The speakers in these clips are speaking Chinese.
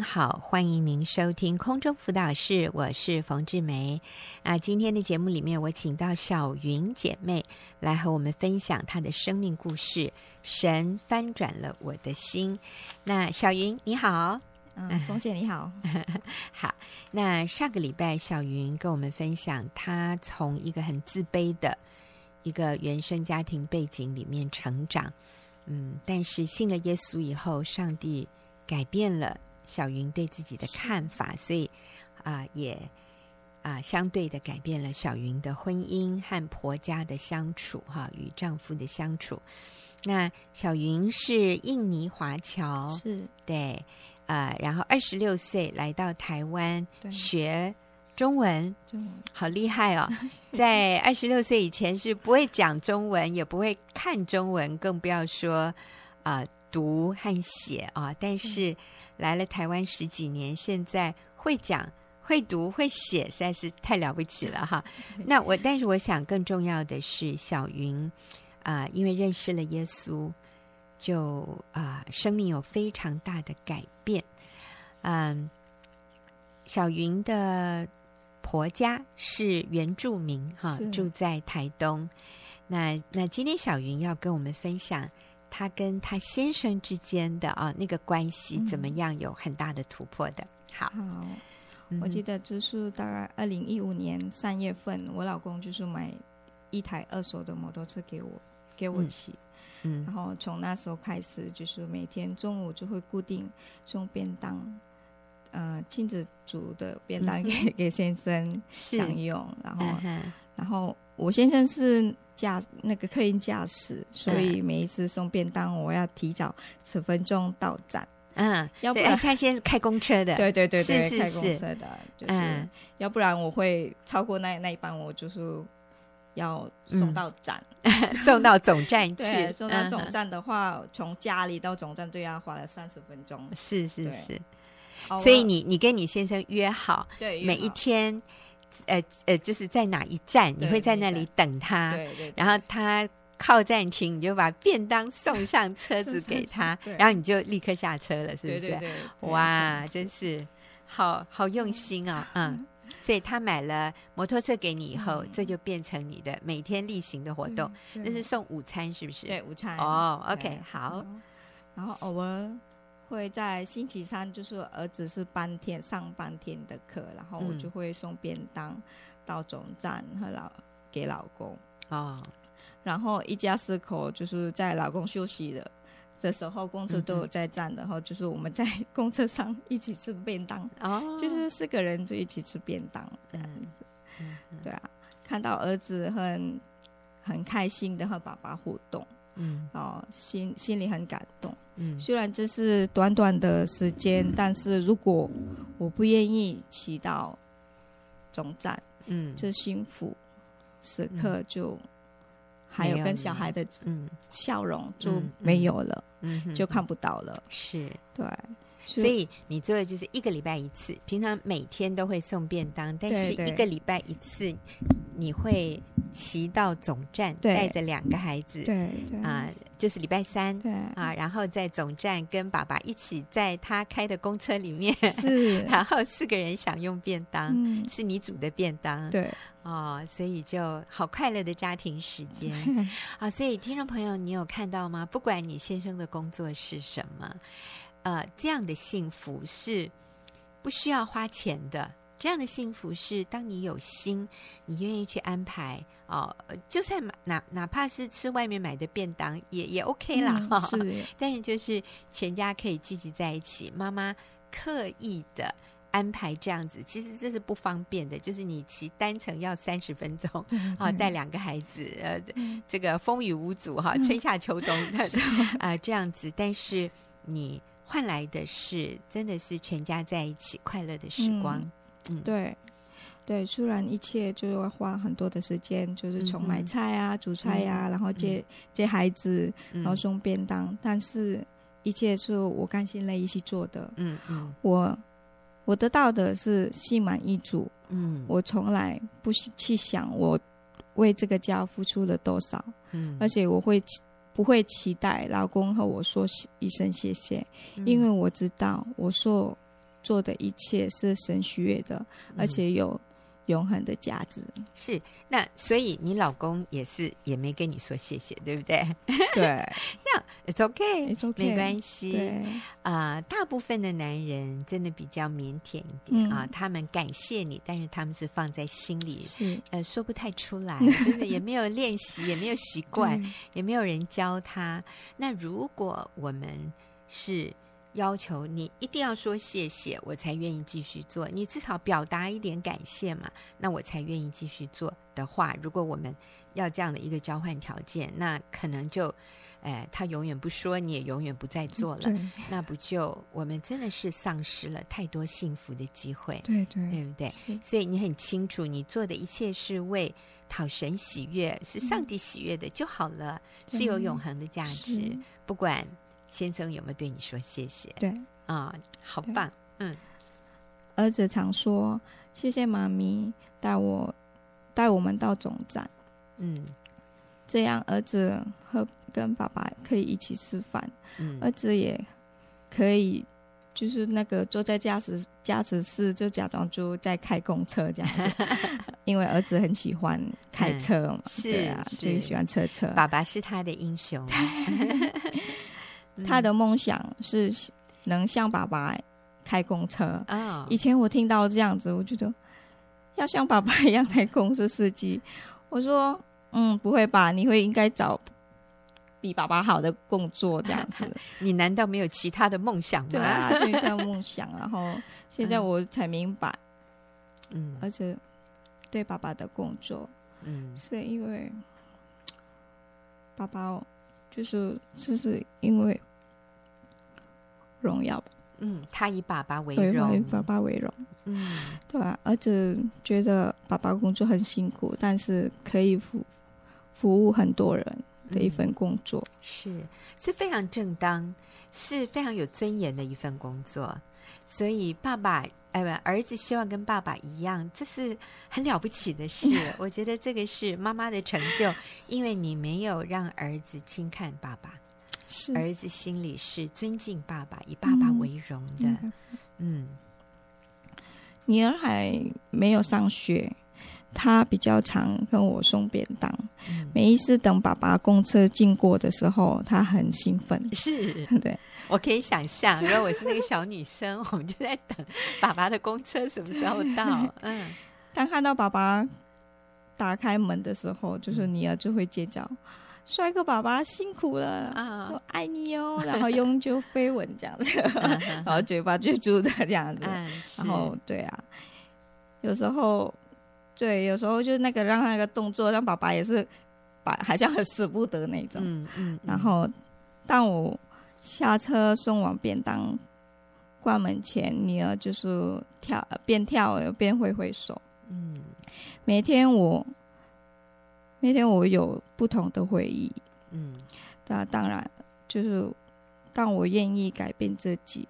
好，欢迎您收听空中辅导室，我是冯志梅。啊，今天的节目里面，我请到小云姐妹来和我们分享她的生命故事。神翻转了我的心。那小云你好，嗯，冯姐你好，好。那上个礼拜，小云跟我们分享，她从一个很自卑的一个原生家庭背景里面成长，嗯，但是信了耶稣以后，上帝改变了。小云对自己的看法，所以啊、呃，也啊、呃，相对的改变了小云的婚姻和婆家的相处，哈、啊，与丈夫的相处。那小云是印尼华侨，是对，呃，然后二十六岁来到台湾学中文，中文好厉害哦！在二十六岁以前是不会讲中文，也不会看中文，更不要说啊、呃、读和写啊，但是。来了台湾十几年，现在会讲、会读、会写，实在是太了不起了哈。那我，但是我想更重要的是，小云啊、呃，因为认识了耶稣，就啊、呃，生命有非常大的改变。嗯、呃，小云的婆家是原住民哈，住在台东。那那今天小云要跟我们分享。他跟他先生之间的啊那个关系怎么样？有很大的突破的。嗯、好，好，我记得就是大概二零一五年三月份，我老公就是买一台二手的摩托车给我，给我骑。嗯，然后从那时候开始，就是每天中午就会固定送便当，呃，亲自煮的便当给、嗯、给 先生享用。然后，嗯、然后我先生是。驾那个客运驾驶，所以每一次送便当，我要提早十分钟到站。嗯，要不然他先是开公车的，对对对对，是是是开公车的，就是、嗯、要不然我会超过那那一班，我就是要送到站，嗯、送到总站去。对，送到总站的话，嗯、从家里到总站都要花了三十分钟。是是是，所以你你跟你先生约好，对，每一天。呃呃，就是在哪一站，你会在那里等他，对对，对，然后他靠站停，你就把便当送上车 子给他，然后你就立刻下车了，是不是？对对对，哇，真是好好用心哦，嗯，所以他买了摩托车给你以后，这就变成你的每天例行的活动，那是送午餐，是不是？对，午餐。哦，OK，好，然后偶尔。会在星期三，就是儿子是半天上半天的课，然后我就会送便当到总站和老给老公啊。哦、然后一家四口就是在老公休息的的时候，公车都有在站，嗯、然后就是我们在公车上一起吃便当，哦，就是四个人就一起吃便当这样子。嗯嗯、对啊，看到儿子很很开心的和爸爸互动。嗯，哦，心心里很感动。嗯，虽然这是短短的时间，嗯、但是如果我不愿意骑到总站，嗯，这幸福时刻就还有跟小孩的嗯。笑容就没有了，嗯，嗯就看不到了。是，对。所以你做的就是一个礼拜一次，平常每天都会送便当，但是一个礼拜一次，你会骑到总站，带着两个孩子，对对。啊，就是礼拜三，对。啊，然后在总站跟爸爸一起在他开的公车里面，是，然后四个人享用便当，是你煮的便当，对，哦，所以就好快乐的家庭时间，啊，所以听众朋友，你有看到吗？不管你先生的工作是什么。呃，这样的幸福是不需要花钱的。这样的幸福是，当你有心，你愿意去安排哦，就算哪哪怕是吃外面买的便当，也也 OK 啦。嗯、是，但是就是全家可以聚集在一起，妈妈刻意的安排这样子，其实这是不方便的。就是你骑单程要三十分钟，啊、嗯哦，带两个孩子，呃，嗯、这个风雨无阻哈，春夏秋冬的啊、呃，这样子，但是你。换来的是，真的是全家在一起快乐的时光。嗯，嗯对，对，虽然一切就要花很多的时间，就是从买菜啊、嗯、煮菜呀、啊，嗯、然后接、嗯、接孩子，然后送便当，嗯、但是一切是我甘心乐意去做的。嗯嗯，嗯我我得到的是心满意足。嗯，我从来不去想我为这个家付出了多少。嗯，而且我会。不会期待老公和我说一声谢谢，嗯、因为我知道我所做的一切是神喜悦的，嗯、而且有永恒的价值。是，那所以你老公也是也没跟你说谢谢，对不对？对，那 it's okay 没关系。啊、呃，大部分的男人真的比较腼腆一点、嗯、啊，他们感谢你，但是他们是放在心里，是呃说不太出来，真的也没有练习，也没有习惯，也没有人教他。那如果我们是要求你一定要说谢谢，我才愿意继续做。你至少表达一点感谢嘛，那我才愿意继续做的话，如果我们要这样的一个交换条件，那可能就，哎，他永远不说，你也永远不再做了，那不就我们真的是丧失了太多幸福的机会？对对，对不对？所以你很清楚，你做的一切是为讨神喜悦，是上帝喜悦的就好了，嗯、是有永恒的价值，不管。先生有没有对你说谢谢？对啊、哦，好棒。嗯，儿子常说谢谢妈咪带我带我们到总站。嗯，这样儿子和跟爸爸可以一起吃饭。嗯，儿子也可以就是那个坐在驾驶驾驶室，就假装就在开公车这样子，因为儿子很喜欢开车嘛，嗯、对啊，最喜欢车车。爸爸是他的英雄。他的梦想是能像爸爸开公车。哦、以前我听到这样子，我觉得要像爸爸一样开公车司机。我说：“嗯，不会吧？你会应该找比爸爸好的工作这样子。你难道没有其他的梦想吗？”对啊，就像梦想。然后现在我才明白，嗯，而且对爸爸的工作，嗯，是因为爸爸。就是就是因为荣耀吧，嗯，他以爸爸为荣，以爸爸为荣，嗯，对吧？儿子觉得爸爸工作很辛苦，但是可以服服务很多人的一份工作，嗯、是是非常正当，是非常有尊严的一份工作，所以爸爸。哎，不，儿子希望跟爸爸一样，这是很了不起的事。我觉得这个是妈妈的成就，因为你没有让儿子轻看爸爸，是儿子心里是尊敬爸爸，以爸爸为荣的。嗯，嗯，女儿还没有上学，她比较常跟我送便当。嗯，每一次等爸爸公车经过的时候，她很兴奋。是，对。我可以想象，如果我是那个小女生，我们就在等爸爸的公车什么时候到。嗯，当看到爸爸打开门的时候，就是女儿就会尖叫：“帅哥爸爸辛苦了啊，我爱你哦！”然后用就飞吻这样子，然后嘴巴就住的这样子。然后对啊，有时候对，有时候就那个让那个动作让爸爸也是把好像很舍不得那种。嗯嗯。然后但我。下车送往便当，关门前，女儿就是跳，边跳边挥挥手。嗯，每天我，每天我有不同的回忆。嗯，那当然就是，当我愿意改变自己，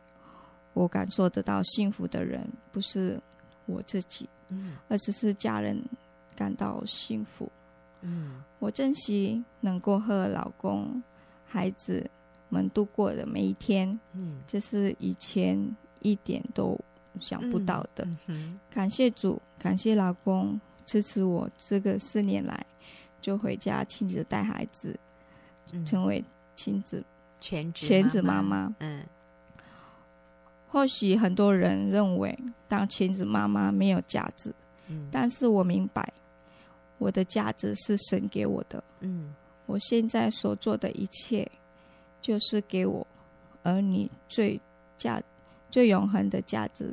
我感受得到幸福的人不是我自己，嗯，而只是家人感到幸福。嗯，我珍惜能够和老公、孩子。们度过的每一天，嗯，这是以前一点都想不到的。嗯嗯、感谢主，感谢老公支持我。这个四年来，就回家亲自带孩子，嗯、成为亲子全职全职妈妈。嗯，或许很多人认为当全职妈妈没有价值，嗯，但是我明白，我的价值是神给我的。嗯，我现在所做的一切。就是给我儿女最价、最永恒的价值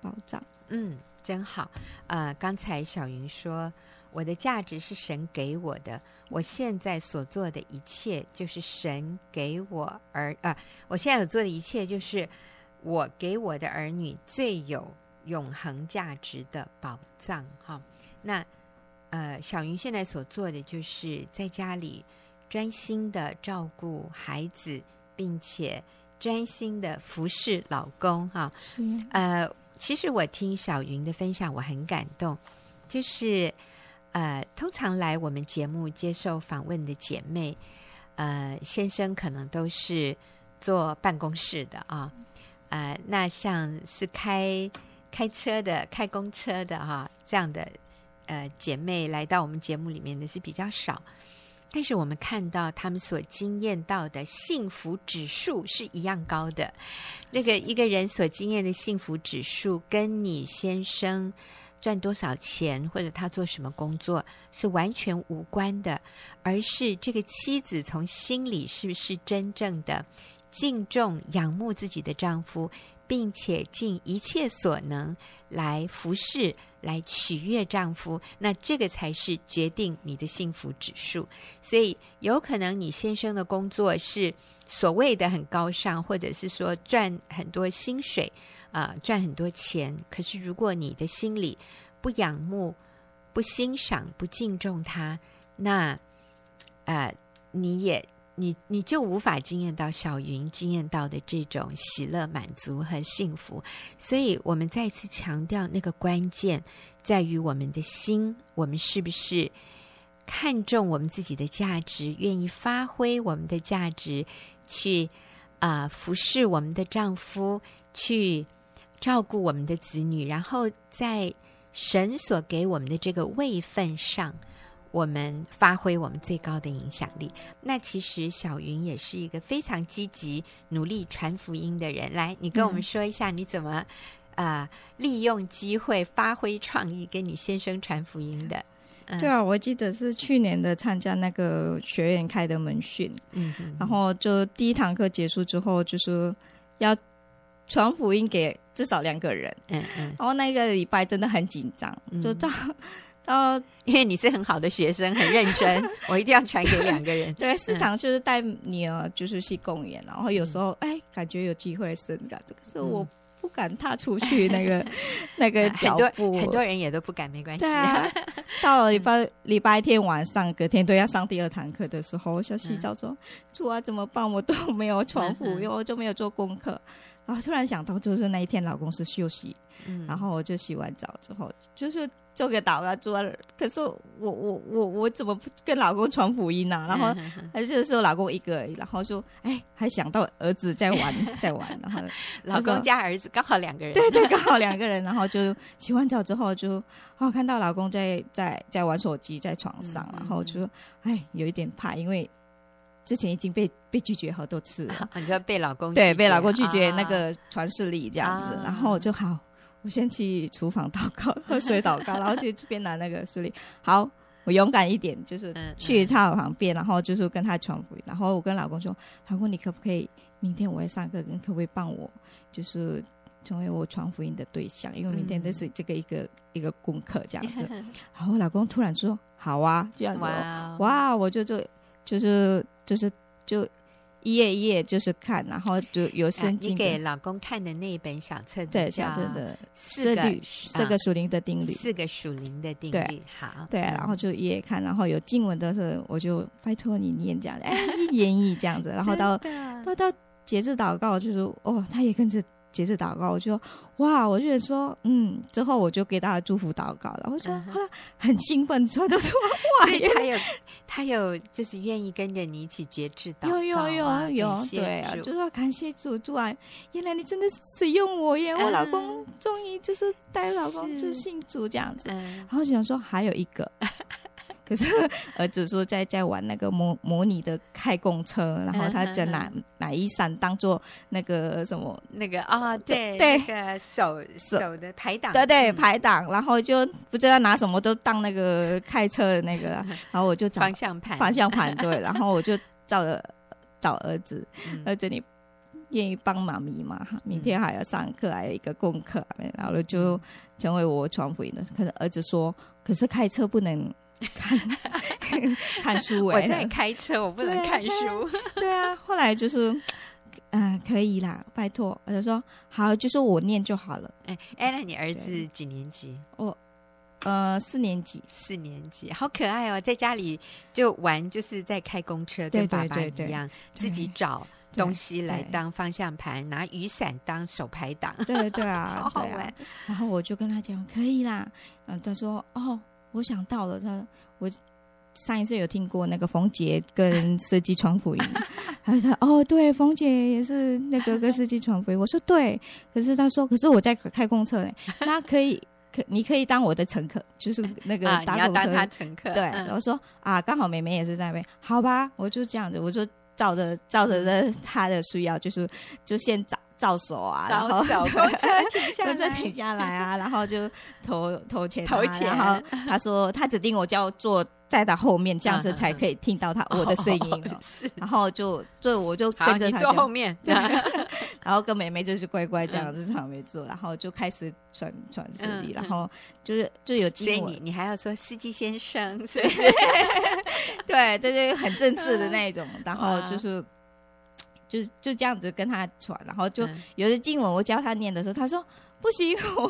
保障。嗯，真好。呃，刚才小云说，我的价值是神给我的，我现在所做的一切就是神给我儿啊、呃，我现在所做的一切就是我给我的儿女最有永恒价值的宝藏。哈，那呃，小云现在所做的就是在家里。专心的照顾孩子，并且专心的服侍老公，哈，是。呃，其实我听小云的分享，我很感动。就是，呃，通常来我们节目接受访问的姐妹，呃，先生可能都是坐办公室的啊，呃，那像是开开车的、开公车的哈，这样的呃姐妹来到我们节目里面的是比较少。但是我们看到他们所经验到的幸福指数是一样高的。那个一个人所经验的幸福指数，跟你先生赚多少钱或者他做什么工作是完全无关的，而是这个妻子从心里是不是真正的敬重、仰慕自己的丈夫。并且尽一切所能来服侍、来取悦丈夫，那这个才是决定你的幸福指数。所以，有可能你先生的工作是所谓的很高尚，或者是说赚很多薪水啊、赚很多钱。可是，如果你的心里不仰慕、不欣赏、不敬重他，那、呃，你也。你你就无法惊艳到小云惊艳到的这种喜乐、满足和幸福，所以我们再次强调，那个关键在于我们的心，我们是不是看重我们自己的价值，愿意发挥我们的价值，去啊、服侍我们的丈夫，去照顾我们的子女，然后在神所给我们的这个位份上。我们发挥我们最高的影响力。那其实小云也是一个非常积极、努力传福音的人。来，你跟我们说一下，你怎么啊、利用机会、发挥创意，跟你先生传福音的？嗯、对啊，我记得是去年的参加那个学院开的门训，嗯然后就第一堂课结束之后，就是要传福音给至少两个人，嗯嗯，然后那个礼拜真的很紧张，嗯、就到。呃，因为你是很好的学生，很认真，我一定要传给两个人。对，时常就是带女儿就是去公园，然后有时候哎，感觉有机会生感，可是我不敢踏出去那个 那个脚步。很多人也都不敢，没关系。啊，到了礼拜礼拜天晚上，隔天都要上第二堂课的时候，我就洗澡说：“主啊，怎么办？我都没有传福音，因为我就没有做功课。”然后突然想到，就是那一天老公是休息，然后我就洗完澡之后，就是。做个祷告，做。可是我我我我怎么不跟老公传福音呢、啊？然后还是说老公一个而已，然后说哎，还想到儿子在玩 在玩，然后老公加儿子刚好两个人，对对，刚好两个人，然后就洗完澡之后就哦看到老公在在在玩手机在床上，然后就说哎有一点怕，因为之前已经被被拒绝好多次了，你说被老公对被老公拒绝那个传视力这样子，然后就好。我先去厨房 祷告，喝水祷告，然后去这边拿那个书里。好，我勇敢一点，就是去他旁边，然后就是跟他传福音。然后我跟老公说：“老公，你可不可以明天我要上课，你可不可以帮我，就是成为我传福音的对象？因为明天都是这个一个、嗯、一个功课这样子。”然后我老公突然说：“好啊，这样子。哇”哇，我就就就是就是就。一页一页就是看，然后就有圣经。你给老公看的那一本小册子，对，小册子四个四个属灵的定律，四个属灵的定律。对，好，对，然后就一页看，然后有经文的时候，我就拜托你念这样，哎，一言一这样子，然后到到到节制祷告，就是哦，他也跟着。节日祷告，我就说哇，我就觉得说，嗯，之后我就给大家祝福祷告了。我说后来很兴奋，说都说哇，他有他有就是愿意跟着你一起节制祷告，有有有有，对啊，就说感谢主主啊，原来你真的使用我耶，我老公终于就是带老公就信主这样子，然后就想说还有一个。可是儿子说在在玩那个模模拟的开公车，然后他就拿拿一伞当做那个什么那个啊，对对，那个手手的排挡，对对排挡，然后就不知道拿什么都当那个开车的那个，然后我就找方向盘方向盘 对，然后我就照着找儿子，儿子你愿意帮妈咪吗？明天还要上课，还有一个功课，然后就成为我传福音的。可是儿子说，可是开车不能。看看书，欸，我在开车，我不能看书。对啊，后来就是，嗯、呃，可以啦，拜托。我就说好，就说我念就好了。哎哎，那你儿子几年级？我呃四年级，四年级，好可爱哦，在家里就玩，就是在开公车，跟爸爸一样，自己找东西来当方向盘，拿雨伞当手排挡。对对啊，好好玩。然后我就跟他讲，可以啦。嗯，他说哦。我想到了，他我上一次有听过那个冯杰跟司机传福音，他说哦，对，冯姐也是那个跟司机传福音。我说对，可是他说，可是我在开公车呢，那可以可你可以当我的乘客，就是那个搭公车，他乘客。对，然后说啊，刚好妹妹也是在那边，好吧，我就这样子，我就照着照着的他的需要，就是就先找。照手啊，然后小公车停下来，停下来啊，然后就投投钱，投钱。然后他说他指定我就要坐在他后面，这样子才可以听到他我的声音。是，然后就就我就跟着他坐后面，对。然后跟妹妹就是乖乖这样子旁边坐，然后就开始传传视力，然后就是就有机会。所以你你还要说司机先生，是 对对对，很正式的那种，然后就是。就是就这样子跟他传，然后就有的经文我教他念的时候，他说不行，我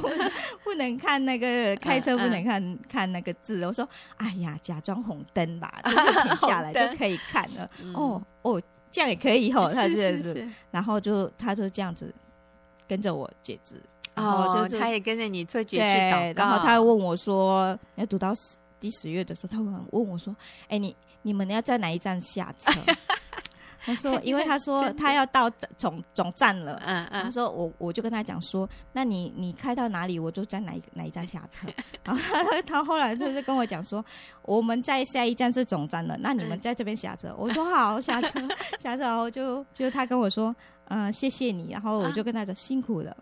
不能看那个 开车不能看看那个字。我说哎呀，假装红灯吧，就是 停下来就可以看了。哦哦，这样也可以吼，他这样子，然后就他就这样子跟着我解字，然后就他也跟着你做解字祷告，然后他问我说，要读到十第十月的时候，他问问我说，哎，你你们要在哪一站下车？他说：“ 因为他说他要到总总站了，嗯嗯，他说我我就跟他讲说，那你你开到哪里，我就在哪一哪一站下车。然后他他后来就是跟我讲说，我们在下一站是总站了，那你们在这边下车。我说好，下车 下车，然后就就他跟我说，嗯，谢谢你。然后我就跟他说辛苦了。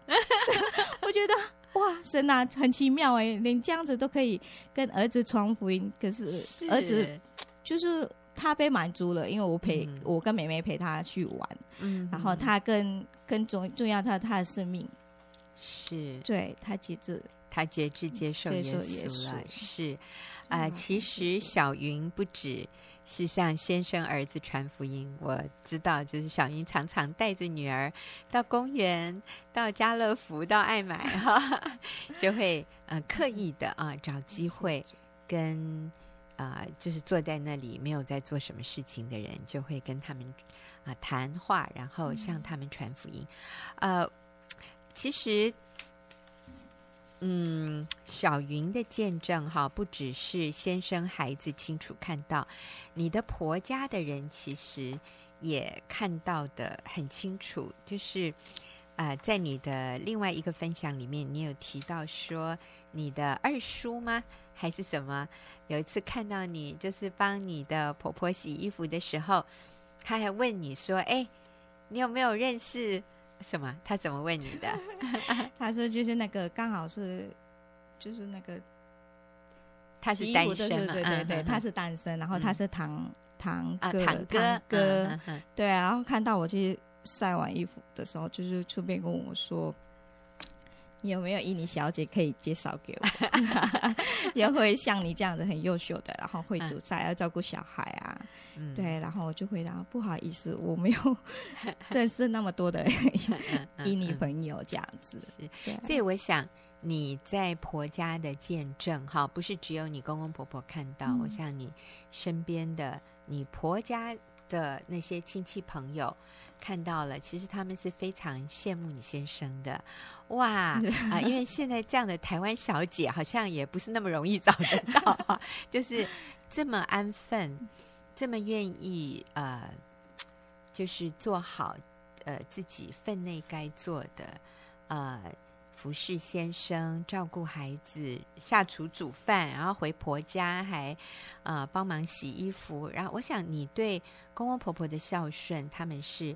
我觉得哇，神啊，很奇妙哎，连这样子都可以跟儿子传福音，可是儿子就是。”他被满足了，因为我陪、嗯、我跟妹妹陪他去玩，嗯，然后他更更重重要他，他他的生命。是。对他节制，他节制接受耶稣了，是。啊、呃。其实小云不只是向先生儿子传福音，我知道，就是小云常常带着女儿到公园、到家乐福、到爱买哈，就会呃刻意的啊找机会跟。啊、呃，就是坐在那里没有在做什么事情的人，就会跟他们啊、呃、谈话，然后向他们传福音。嗯、呃，其实，嗯，小云的见证哈，不只是先生孩子清楚看到，你的婆家的人其实也看到的很清楚。就是啊、呃，在你的另外一个分享里面，你有提到说你的二叔吗？还是什么？有一次看到你，就是帮你的婆婆洗衣服的时候，她还问你说：“哎，你有没有认识什么？”她怎么问你的？她说：“就是那个刚好是，就是那个他是单身，对对对，对，他是单身，然后他是堂堂哥堂哥，对，然后看到我去晒完衣服的时候，就是出面跟我说。”你有没有伊尼小姐可以介绍给我？也会像你这样子很优秀的，然后会煮菜，要照顾小孩啊。嗯、对，然后我就回答不好意思，我没有 认识那么多的伊尼朋友这样子。对，所以我想你在婆家的见证，哈，不是只有你公公婆婆看到，嗯、我想你身边的你婆家的那些亲戚朋友。看到了，其实他们是非常羡慕你先生的，哇啊！因为 现在这样的台湾小姐好像也不是那么容易找得到，就是这么安分，这么愿意呃，就是做好呃自己分内该做的呃。服侍先生，照顾孩子，下厨煮饭，然后回婆家还呃帮忙洗衣服。然后我想你对公公婆婆的孝顺，他们是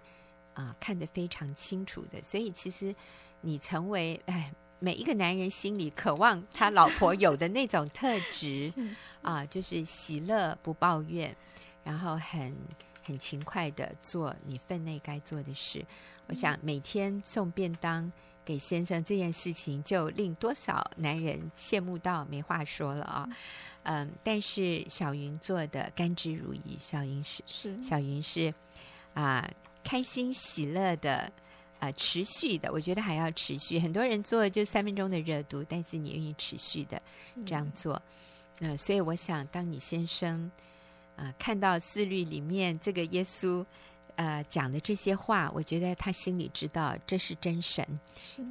啊、呃、看得非常清楚的。所以其实你成为哎每一个男人心里渴望他老婆有的那种特质 啊、呃，就是喜乐不抱怨，然后很很勤快的做你分内该做的事。我想每天送便当。给先生这件事情，就令多少男人羡慕到没话说了啊！嗯，但是小云做的甘之如饴，小云是是小云是啊、呃，开心喜乐的啊、呃，持续的，我觉得还要持续。很多人做就三分钟的热度，但是你愿意持续的这样做，那、呃、所以我想，当你先生啊、呃、看到思虑里面这个耶稣。呃，讲的这些话，我觉得他心里知道这是真神，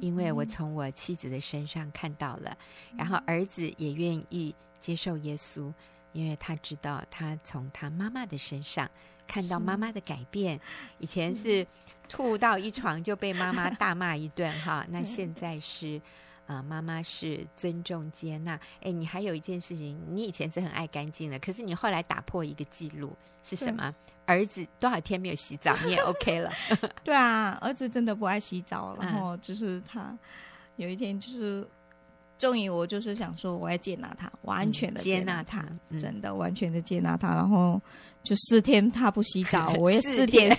因为我从我妻子的身上看到了，然后儿子也愿意接受耶稣，因为他知道他从他妈妈的身上看到妈妈的改变。以前是吐到一床就被妈妈大骂一顿哈，那 现在是。啊，妈妈是尊重接纳。哎，你还有一件事情，你以前是很爱干净的，可是你后来打破一个记录是什么？儿子多少天没有洗澡，你也 OK 了？对啊，儿子真的不爱洗澡，然后就是他有一天就是，终于我就是想说，我要接纳他，完全的接纳他，嗯、真的完全的接纳他，然后就四天他不洗澡，我也四天。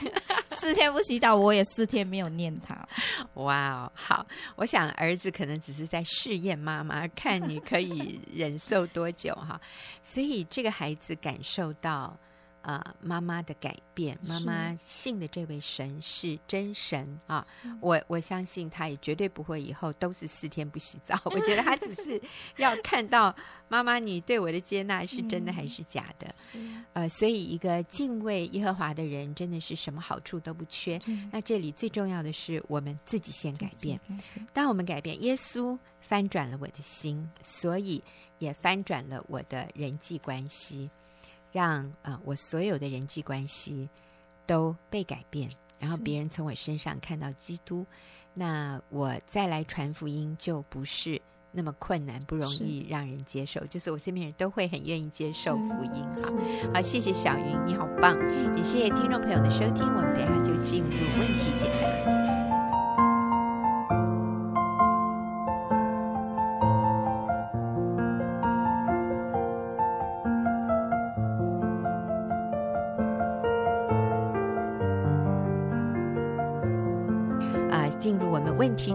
四天不洗澡，我也四天没有念他。哇哦，好！我想儿子可能只是在试验妈妈，看你可以忍受多久哈。所以这个孩子感受到。啊、呃，妈妈的改变，妈妈信的这位神是真神啊！我我相信他也绝对不会以后都是四天不洗澡。我觉得他只是 要看到妈妈你对我的接纳是真的还是假的。嗯、呃，所以一个敬畏耶和华的人，真的是什么好处都不缺。那这里最重要的是我们自己先改变。当我们改变，耶稣翻转了我的心，所以也翻转了我的人际关系。让啊、呃，我所有的人际关系都被改变，然后别人从我身上看到基督，那我再来传福音就不是那么困难，不容易让人接受，是就是我身边人都会很愿意接受福音。好，好，谢谢小云，你好棒，也谢谢听众朋友的收听，我们等一下就进入问题解答。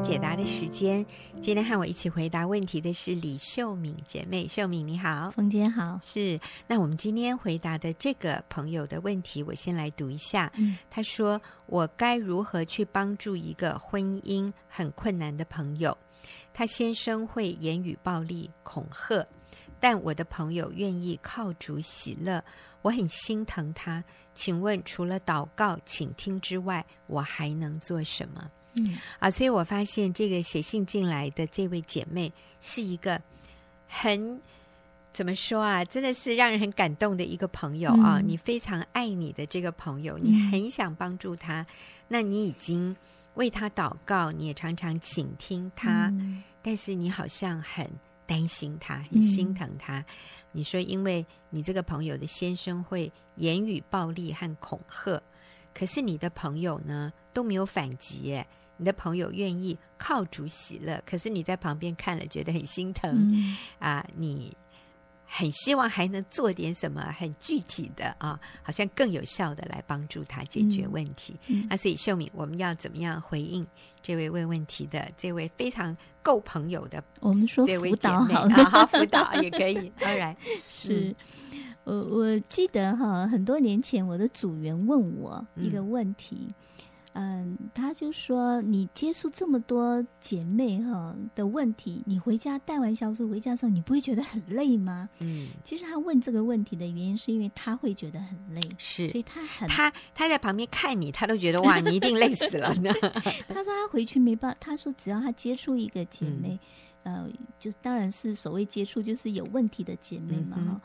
解答的时间，今天和我一起回答问题的是李秀敏姐妹。秀敏你好，冯姐好。是，那我们今天回答的这个朋友的问题，我先来读一下。嗯，他说：“我该如何去帮助一个婚姻很困难的朋友？他先生会言语暴力、恐吓，但我的朋友愿意靠主喜乐，我很心疼他。请问，除了祷告、倾听之外，我还能做什么？”嗯啊，所以我发现这个写信进来的这位姐妹是一个很怎么说啊，真的是让人很感动的一个朋友啊。嗯、你非常爱你的这个朋友，你很想帮助他，嗯、那你已经为他祷告，你也常常倾听他，嗯、但是你好像很担心他，很心疼他。嗯、你说，因为你这个朋友的先生会言语暴力和恐吓，可是你的朋友呢都没有反击耶。你的朋友愿意靠主喜乐，可是你在旁边看了觉得很心疼、嗯、啊！你很希望还能做点什么很具体的啊，好像更有效的来帮助他解决问题。嗯嗯、啊，所以秀敏，我们要怎么样回应这位问问题的这位非常够朋友的我们说辅导好啊，好辅导也可以。当然是我我记得哈，很多年前我的组员问我一个问题。嗯嗯，他就说，你接触这么多姐妹哈的问题，你回家带完小组回家的时候，你不会觉得很累吗？嗯，其实他问这个问题的原因，是因为他会觉得很累，是，所以他很他他在旁边看你，他都觉得哇，你一定累死了呢。他说他回去没办法，他说只要他接触一个姐妹，嗯、呃，就当然是所谓接触，就是有问题的姐妹嘛哈。嗯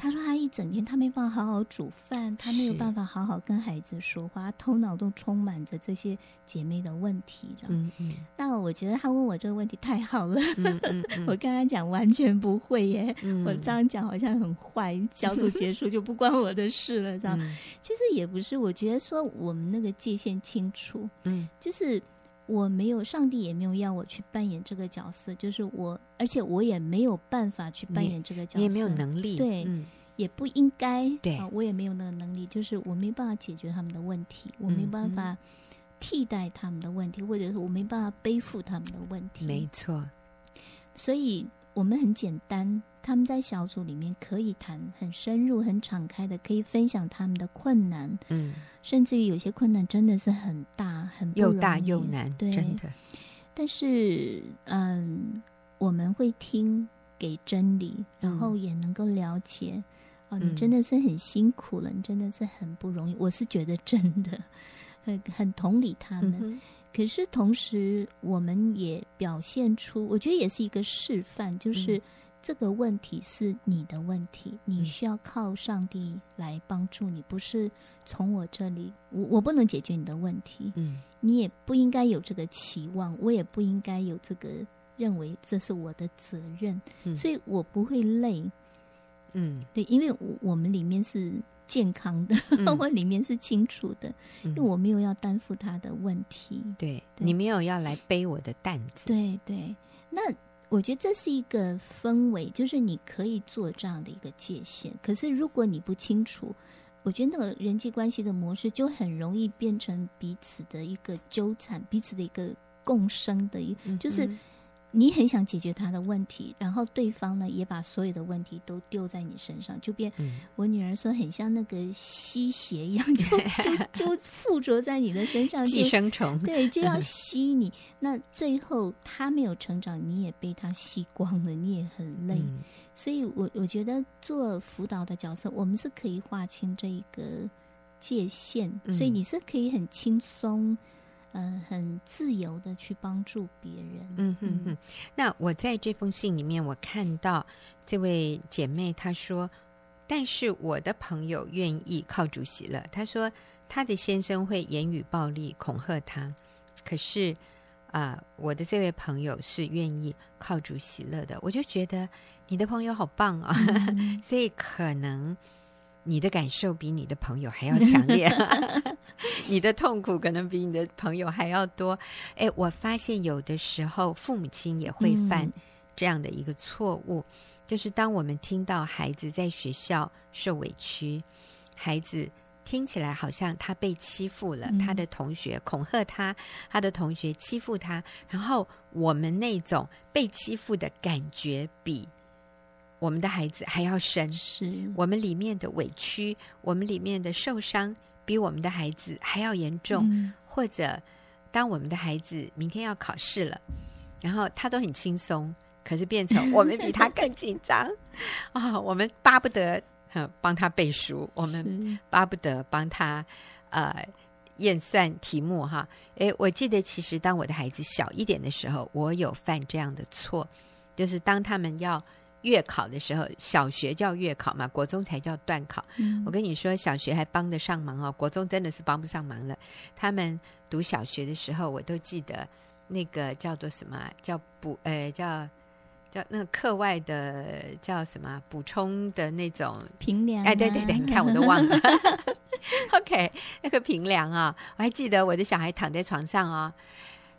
他说：“他一整天，他没办法好好煮饭，他没有办法好好跟孩子说话，他头脑都充满着这些姐妹的问题。嗯嗯。那我觉得他问我这个问题太好了。嗯嗯嗯、我跟他讲完全不会耶。嗯、我这样讲好像很坏，小组结束就不关我的事了，这样。嗯、其实也不是，我觉得说我们那个界限清楚。嗯，就是。”我没有，上帝也没有要我去扮演这个角色，就是我，而且我也没有办法去扮演这个角色，你也没有能力，对，嗯、也不应该，对、啊，我也没有那个能力，就是我没办法解决他们的问题，我没办法替代他们的问题，嗯、或者是我没办法背负他们的问题，没错，所以。我们很简单，他们在小组里面可以谈很深入、很敞开的，可以分享他们的困难。嗯，甚至于有些困难真的是很大、很又大又难，对，真的。但是，嗯，我们会听给真理，然后也能够了解。嗯、哦，你真的是很辛苦了，你真的是很不容易。我是觉得真的 很很同理他们。嗯可是同时，我们也表现出，我觉得也是一个示范，就是这个问题是你的问题，你需要靠上帝来帮助你，不是从我这里，我我不能解决你的问题，嗯，你也不应该有这个期望，我也不应该有这个认为这是我的责任，嗯，所以我不会累，嗯，对，因为我我们里面是健康的，嗯、我里面是清楚的，因为我没有要担负他的问题，对，对你没有要来背我的担子，对对，那。我觉得这是一个氛围，就是你可以做这样的一个界限。可是如果你不清楚，我觉得那个人际关系的模式就很容易变成彼此的一个纠缠，彼此的一个共生的一，就是。你很想解决他的问题，然后对方呢也把所有的问题都丢在你身上，就变。我女儿说很像那个吸血一样，就 就就附着在你的身上，寄生虫。对，就要吸你。那最后他没有成长，你也被他吸光了，你也很累。嗯、所以我我觉得做辅导的角色，我们是可以划清这一个界限，所以你是可以很轻松。嗯、呃，很自由的去帮助别人。嗯哼哼。那我在这封信里面，我看到这位姐妹她说：“但是我的朋友愿意靠主喜乐。”她说她的先生会言语暴力恐吓她，可是啊、呃，我的这位朋友是愿意靠主喜乐的。我就觉得你的朋友好棒啊、哦！嗯、所以可能。你的感受比你的朋友还要强烈，你的痛苦可能比你的朋友还要多。哎，我发现有的时候父母亲也会犯这样的一个错误，嗯、就是当我们听到孩子在学校受委屈，孩子听起来好像他被欺负了，嗯、他的同学恐吓他，他的同学欺负他，然后我们那种被欺负的感觉比。我们的孩子还要深，是我们里面的委屈，我们里面的受伤，比我们的孩子还要严重。嗯、或者，当我们的孩子明天要考试了，然后他都很轻松，可是变成 我们比他更紧张啊、哦！我们巴不得帮他背书，我们巴不得帮他呃验算题目哈。诶，我记得其实当我的孩子小一点的时候，我有犯这样的错，就是当他们要。月考的时候，小学叫月考嘛，国中才叫段考。嗯、我跟你说，小学还帮得上忙哦，国中真的是帮不上忙了。他们读小学的时候，我都记得那个叫做什么，叫补，呃，叫叫那个课外的叫什么补充的那种评量。哎，对对对，你看我都忘了。OK，那个评量啊，我还记得我的小孩躺在床上哦，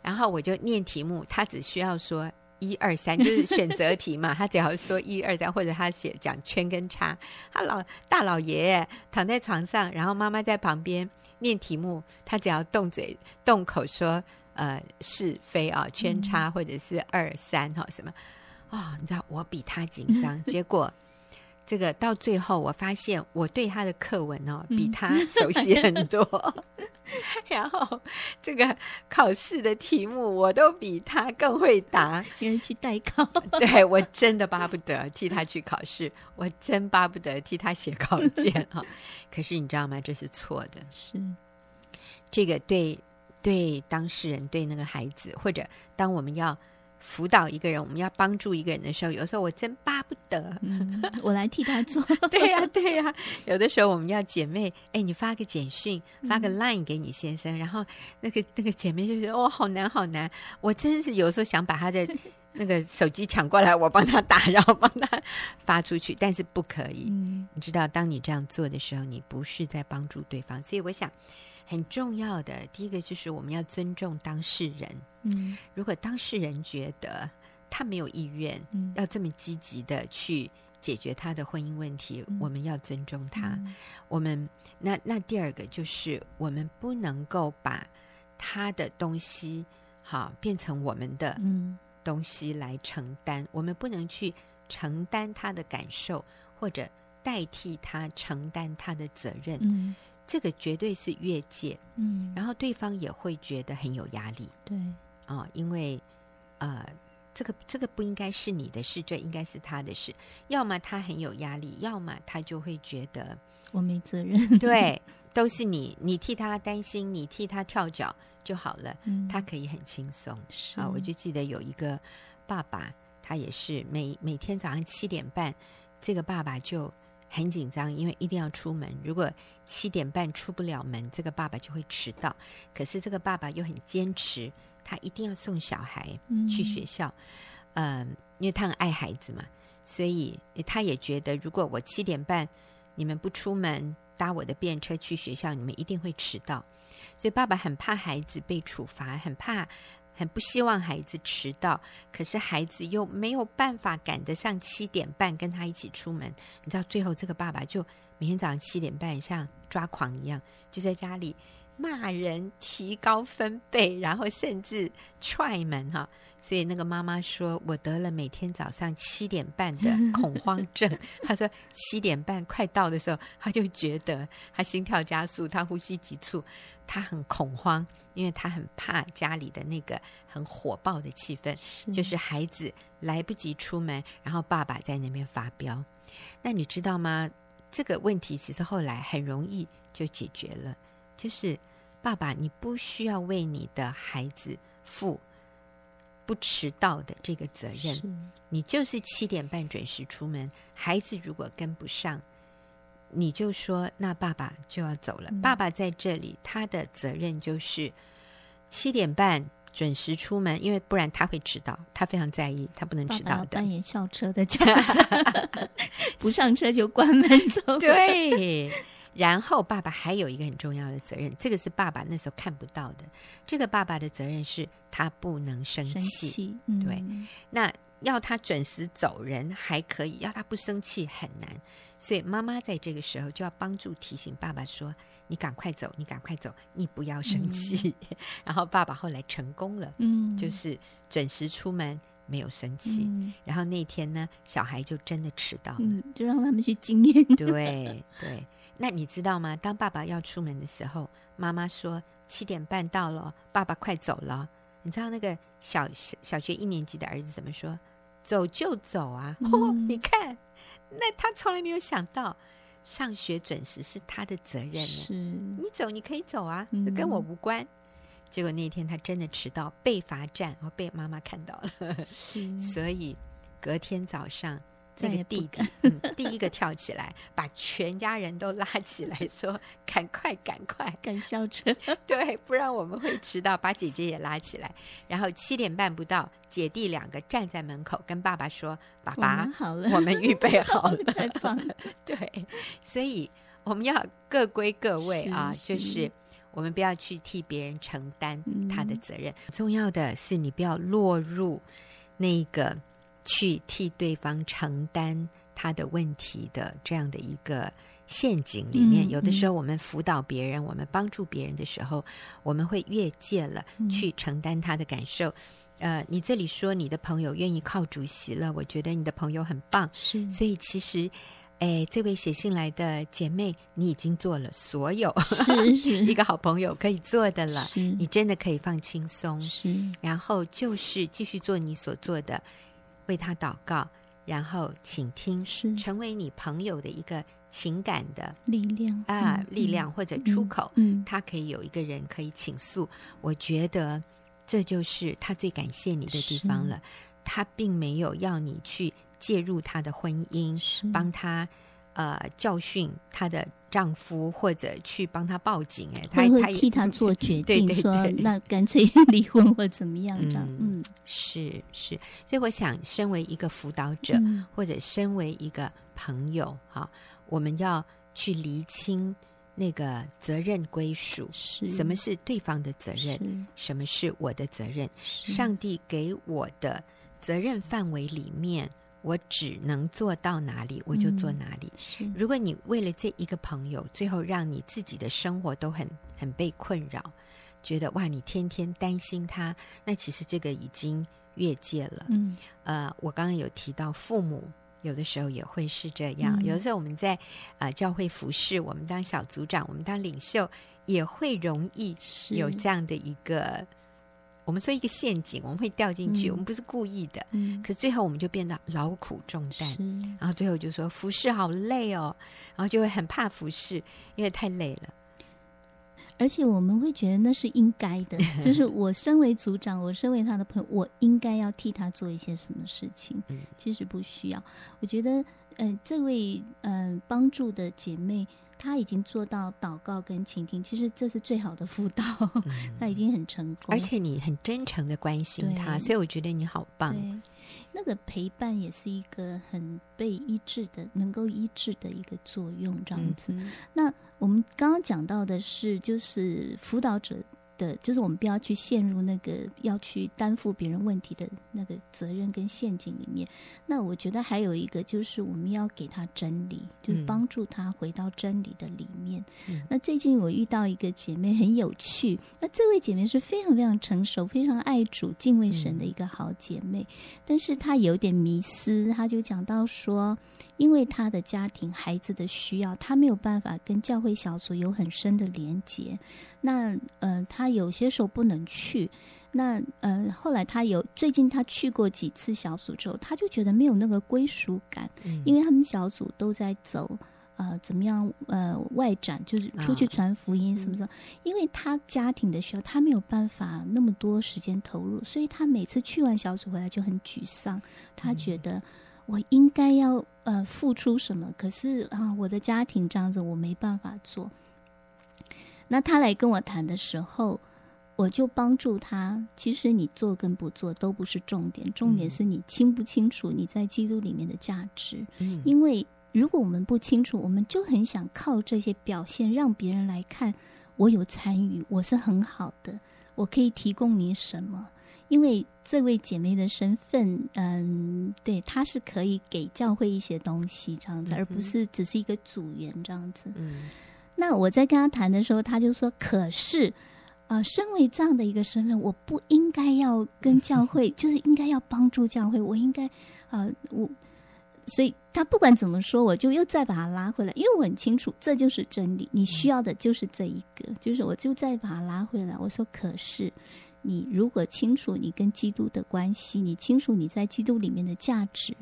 然后我就念题目，他只需要说。一二三 就是选择题嘛，他只要说一二三，或者他写讲圈跟叉。他老大老爷爷躺在床上，然后妈妈在旁边念题目，他只要动嘴动口说呃是非啊，圈叉或者是二三哈什么啊、哦，你知道我比他紧张，结果。这个到最后，我发现我对他的课文哦，比他熟悉很多。嗯、然后这个考试的题目，我都比他更会答。别人去代考，对，我真的巴不得替他去考试，我真巴不得替他写考卷哈。可是你知道吗？这是错的。是这个对对当事人，对那个孩子，或者当我们要。辅导一个人，我们要帮助一个人的时候，有时候我真巴不得，嗯、我来替他做。对呀、啊，对呀、啊。有的时候我们要姐妹，哎，你发个简讯，发个 line 给你先生，嗯、然后那个那个姐妹就觉得哦，好难，好难。我真是有时候想把他的那个手机抢过来，我帮他打，然后帮他发出去，但是不可以。嗯、你知道，当你这样做的时候，你不是在帮助对方。所以我想。很重要的第一个就是我们要尊重当事人。嗯，如果当事人觉得他没有意愿，嗯，要这么积极的去解决他的婚姻问题，嗯，我们要尊重他。嗯，我们那那第二个就是我们不能够把他的东西好变成我们的东西来承担。嗯，我们不能去承担他的感受，或者代替他承担他的责任。嗯。这个绝对是越界，嗯，然后对方也会觉得很有压力，对，啊、哦，因为，呃，这个这个不应该是你的事，这应该是他的事。要么他很有压力，要么他就会觉得我没责任，对，都是你，你替他担心，你替他跳脚就好了，嗯、他可以很轻松。是啊，我就记得有一个爸爸。他也是每每天早上七点半，这个爸爸就很紧张，因为一定要出门。如果七点半出不了门，这个爸爸就会迟到。可是这个爸爸又很坚持，他一定要送小孩去学校。嗯，嗯，因为他很爱孩子嘛，所以他也觉得，如果我七点半你们不出门搭我的便车去学校，你们一定会迟到。所以爸爸很怕孩子被处罚，很怕。很不希望孩子迟到，可是孩子又没有办法赶得上七点半跟他一起出门。你知道，最后这个爸爸就每天早上七点半像抓狂一样，就在家里骂人，提高分贝，然后甚至踹门哈。所以那个妈妈说：“我得了每天早上七点半的恐慌症。”她说：“七点半快到的时候，她就觉得她心跳加速，她呼吸急促。”她很恐慌，因为她很怕家里的那个很火爆的气氛，是就是孩子来不及出门，然后爸爸在那边发飙。那你知道吗？这个问题其实后来很容易就解决了，就是爸爸，你不需要为你的孩子负不迟到的这个责任，你就是七点半准时出门，孩子如果跟不上。你就说，那爸爸就要走了。嗯、爸爸在这里，他的责任就是七点半准时出门，因为不然他会迟到。他非常在意，他不能迟到的。扮演校车的角 色，不上车就关门走。对。然后爸爸还有一个很重要的责任，这个是爸爸那时候看不到的。这个爸爸的责任是他不能生气。生气。嗯、对。那要他准时走人还可以，要他不生气很难。所以妈妈在这个时候就要帮助提醒爸爸说：“你赶快走，你赶快走，你不要生气。嗯” 然后爸爸后来成功了，嗯，就是准时出门，没有生气。嗯、然后那天呢，小孩就真的迟到了，嗯、就让他们去经验。对对，那你知道吗？当爸爸要出门的时候，妈妈说七点半到了，爸爸快走了。你知道那个小小小学一年级的儿子怎么说？走就走啊！嗯、哦，你看。那他从来没有想到，上学准时是他的责任呢。是，你走你可以走啊，嗯、跟我无关。结果那天他真的迟到，被罚站，然后被妈妈看到了。是 所以隔天早上。那个弟弟，嗯，第一个跳起来，把全家人都拉起来，说：“赶快，赶快，赶校车，对，不然我们会迟到。”把姐姐也拉起来，然后七点半不到，姐弟两个站在门口，跟爸爸说：“爸爸，好了，我们预备好了，太棒了。”对，所以我们要各归各位啊，是是就是我们不要去替别人承担他的责任。嗯、重要的是，你不要落入那个。去替对方承担他的问题的这样的一个陷阱里面，嗯、有的时候我们辅导别人，嗯、我们帮助别人的时候，我们会越界了，去承担他的感受。嗯、呃，你这里说你的朋友愿意靠主席了，我觉得你的朋友很棒。是，所以其实，哎，这位写信来的姐妹，你已经做了所有是 一个好朋友可以做的了，是你真的可以放轻松。是，然后就是继续做你所做的。为他祷告，然后倾听，是成为你朋友的一个情感的力量啊，嗯、力量或者出口。嗯，他可以有一个人可以倾诉。我觉得这就是他最感谢你的地方了。他并没有要你去介入他的婚姻，帮他。呃，教训她的丈夫，或者去帮她报警，哎，她会替她做决定，说那干脆离婚或怎么样这样。嗯，是是，所以我想，身为一个辅导者，嗯、或者身为一个朋友，哈，我们要去厘清那个责任归属，是什么是对方的责任，是什么是我的责任？是上帝给我的责任范围里面。我只能做到哪里，我就做哪里。嗯、如果你为了这一个朋友，最后让你自己的生活都很很被困扰，觉得哇，你天天担心他，那其实这个已经越界了。嗯，呃，我刚刚有提到父母有的时候也会是这样，嗯、有的时候我们在啊、呃、教会服侍，我们当小组长，我们当领袖，也会容易有这样的一个。我们说一个陷阱，我们会掉进去。嗯、我们不是故意的，嗯、可是最后我们就变得劳苦重担，然后最后就说服侍好累哦，然后就会很怕服侍，因为太累了。而且我们会觉得那是应该的，就是我身为组长，我身为他的朋友，我应该要替他做一些什么事情。其实不需要。我觉得，嗯、呃，这位嗯、呃、帮助的姐妹。他已经做到祷告跟倾听，其实这是最好的辅导，嗯、他已经很成功。而且你很真诚的关心他，所以我觉得你好棒。那个陪伴也是一个很被医治的，能够医治的一个作用，这样子。嗯、那我们刚刚讲到的是，就是辅导者。的就是我们不要去陷入那个要去担负别人问题的那个责任跟陷阱里面。那我觉得还有一个就是我们要给他真理，就是帮助他回到真理的里面。嗯、那最近我遇到一个姐妹很有趣，那这位姐妹是非常非常成熟、非常爱主、敬畏神的一个好姐妹，嗯、但是她有点迷失，她就讲到说，因为她的家庭孩子的需要，她没有办法跟教会小组有很深的连结。那呃，他有些时候不能去。那呃，后来他有最近他去过几次小组之后，他就觉得没有那个归属感，嗯、因为他们小组都在走呃怎么样呃外展，就是出去传福音什么什么。哦、因为他家庭的需要，他没有办法那么多时间投入，所以他每次去完小组回来就很沮丧。他觉得我应该要呃付出什么，可是啊，我的家庭这样子，我没办法做。那他来跟我谈的时候，我就帮助他。其实你做跟不做都不是重点，重点是你清不清楚你在基督里面的价值。嗯，因为如果我们不清楚，我们就很想靠这些表现让别人来看我有参与，我是很好的，我可以提供你什么？因为这位姐妹的身份，嗯，对，她是可以给教会一些东西这样子，而不是只是一个组员这样子。嗯。那我在跟他谈的时候，他就说：“可是，呃，身为这样的一个身份，我不应该要跟教会，就是应该要帮助教会。我应该，啊、呃，我，所以他不管怎么说，我就又再把他拉回来，因为我很清楚这就是真理。你需要的就是这一个，就是我就再把他拉回来。我说，可是，你如果清楚你跟基督的关系，你清楚你在基督里面的价值。”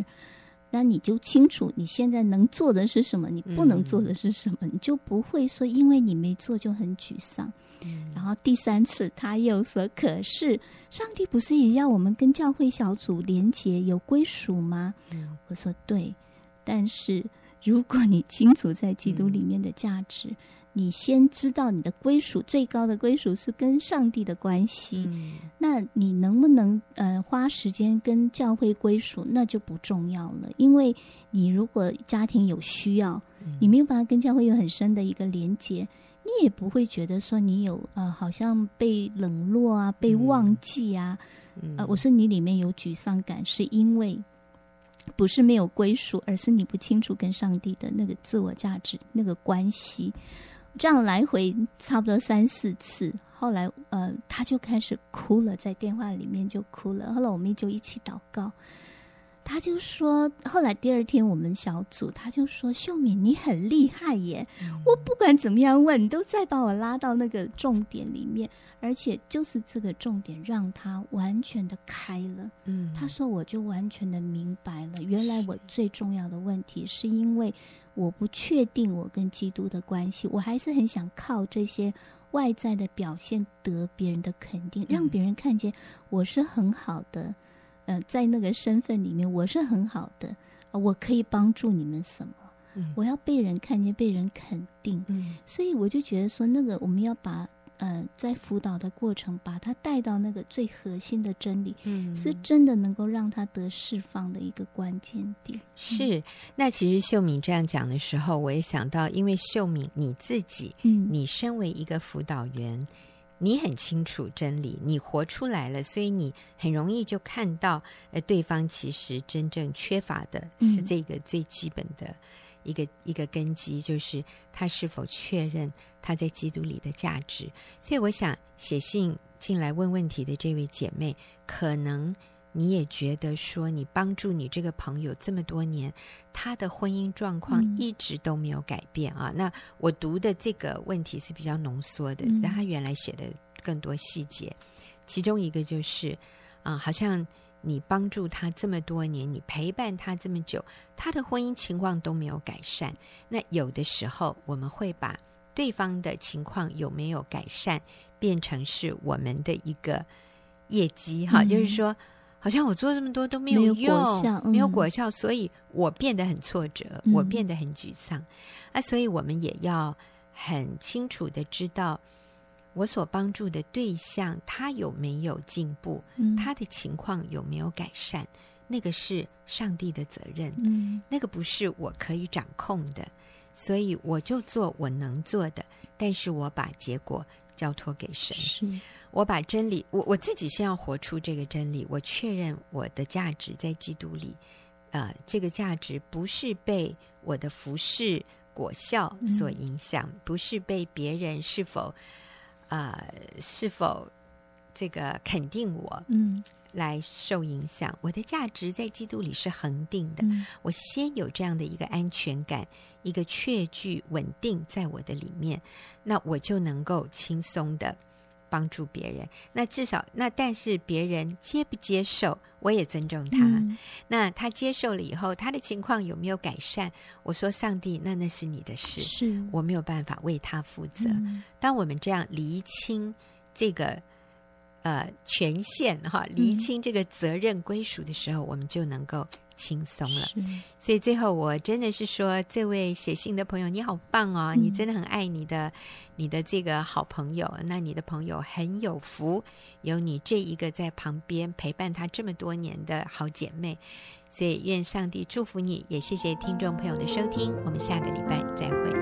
那你就清楚你现在能做的是什么，你不能做的是什么，嗯、你就不会说因为你没做就很沮丧。嗯、然后第三次他又说：“可是上帝不是也要我们跟教会小组连结有归属吗？”嗯、我说：“对，但是如果你清楚在基督里面的价值。嗯”你先知道你的归属，最高的归属是跟上帝的关系。嗯、那你能不能呃花时间跟教会归属，那就不重要了。因为你如果家庭有需要，嗯、你没有办法跟教会有很深的一个连接，你也不会觉得说你有呃好像被冷落啊、被忘记啊。嗯、呃，我说你里面有沮丧感，是因为不是没有归属，而是你不清楚跟上帝的那个自我价值那个关系。这样来回差不多三四次，后来呃，他就开始哭了，在电话里面就哭了。后来我们就一起祷告。他就说，后来第二天我们小组，他就说：“秀敏，你很厉害耶！嗯、我不管怎么样问，你都再把我拉到那个重点里面，而且就是这个重点让他完全的开了。”嗯，他说：“我就完全的明白了，原来我最重要的问题是因为我不确定我跟基督的关系，我还是很想靠这些外在的表现得别人的肯定，让别人看见我是很好的。”呃，在那个身份里面，我是很好的，呃，我可以帮助你们什么？嗯，我要被人看见，被人肯定。嗯，所以我就觉得说，那个我们要把呃，在辅导的过程，把他带到那个最核心的真理，嗯，是真的能够让他得释放的一个关键点。是，那其实秀敏这样讲的时候，我也想到，因为秀敏你自己，嗯，你身为一个辅导员。你很清楚真理，你活出来了，所以你很容易就看到，呃，对方其实真正缺乏的是这个最基本的一个、嗯、一个根基，就是他是否确认他在基督里的价值。所以，我想写信进来问问题的这位姐妹，可能。你也觉得说，你帮助你这个朋友这么多年，他的婚姻状况一直都没有改变啊？嗯、那我读的这个问题是比较浓缩的，但他原来写的更多细节。其中一个就是啊，好像你帮助他这么多年，你陪伴他这么久，他的婚姻情况都没有改善。那有的时候我们会把对方的情况有没有改善，变成是我们的一个业绩哈，嗯、就是说，好像我做这么多都没有用，没有果效，嗯、没有果效，所以我变得很挫折，嗯、我变得很沮丧。啊，所以我们也要很清楚的知道，我所帮助的对象他有没有进步，嗯、他的情况有没有改善，那个是上帝的责任，嗯、那个不是我可以掌控的。所以我就做我能做的，但是我把结果交托给神。是我把真理，我我自己先要活出这个真理。我确认我的价值在基督里，呃，这个价值不是被我的服饰果效所影响，嗯、不是被别人是否，呃，是否这个肯定我，嗯。来受影响，我的价值在基督里是恒定的。嗯、我先有这样的一个安全感，一个确据稳定在我的里面，那我就能够轻松的帮助别人。那至少，那但是别人接不接受，我也尊重他。嗯、那他接受了以后，他的情况有没有改善？我说，上帝，那那是你的事，是我没有办法为他负责。嗯、当我们这样厘清这个。呃，权限哈，厘清这个责任归属的时候，嗯、我们就能够轻松了。所以最后，我真的是说，这位写信的朋友，你好棒哦！嗯、你真的很爱你的你的这个好朋友，那你的朋友很有福，有你这一个在旁边陪伴他这么多年的好姐妹。所以，愿上帝祝福你，也谢谢听众朋友的收听，我们下个礼拜再会。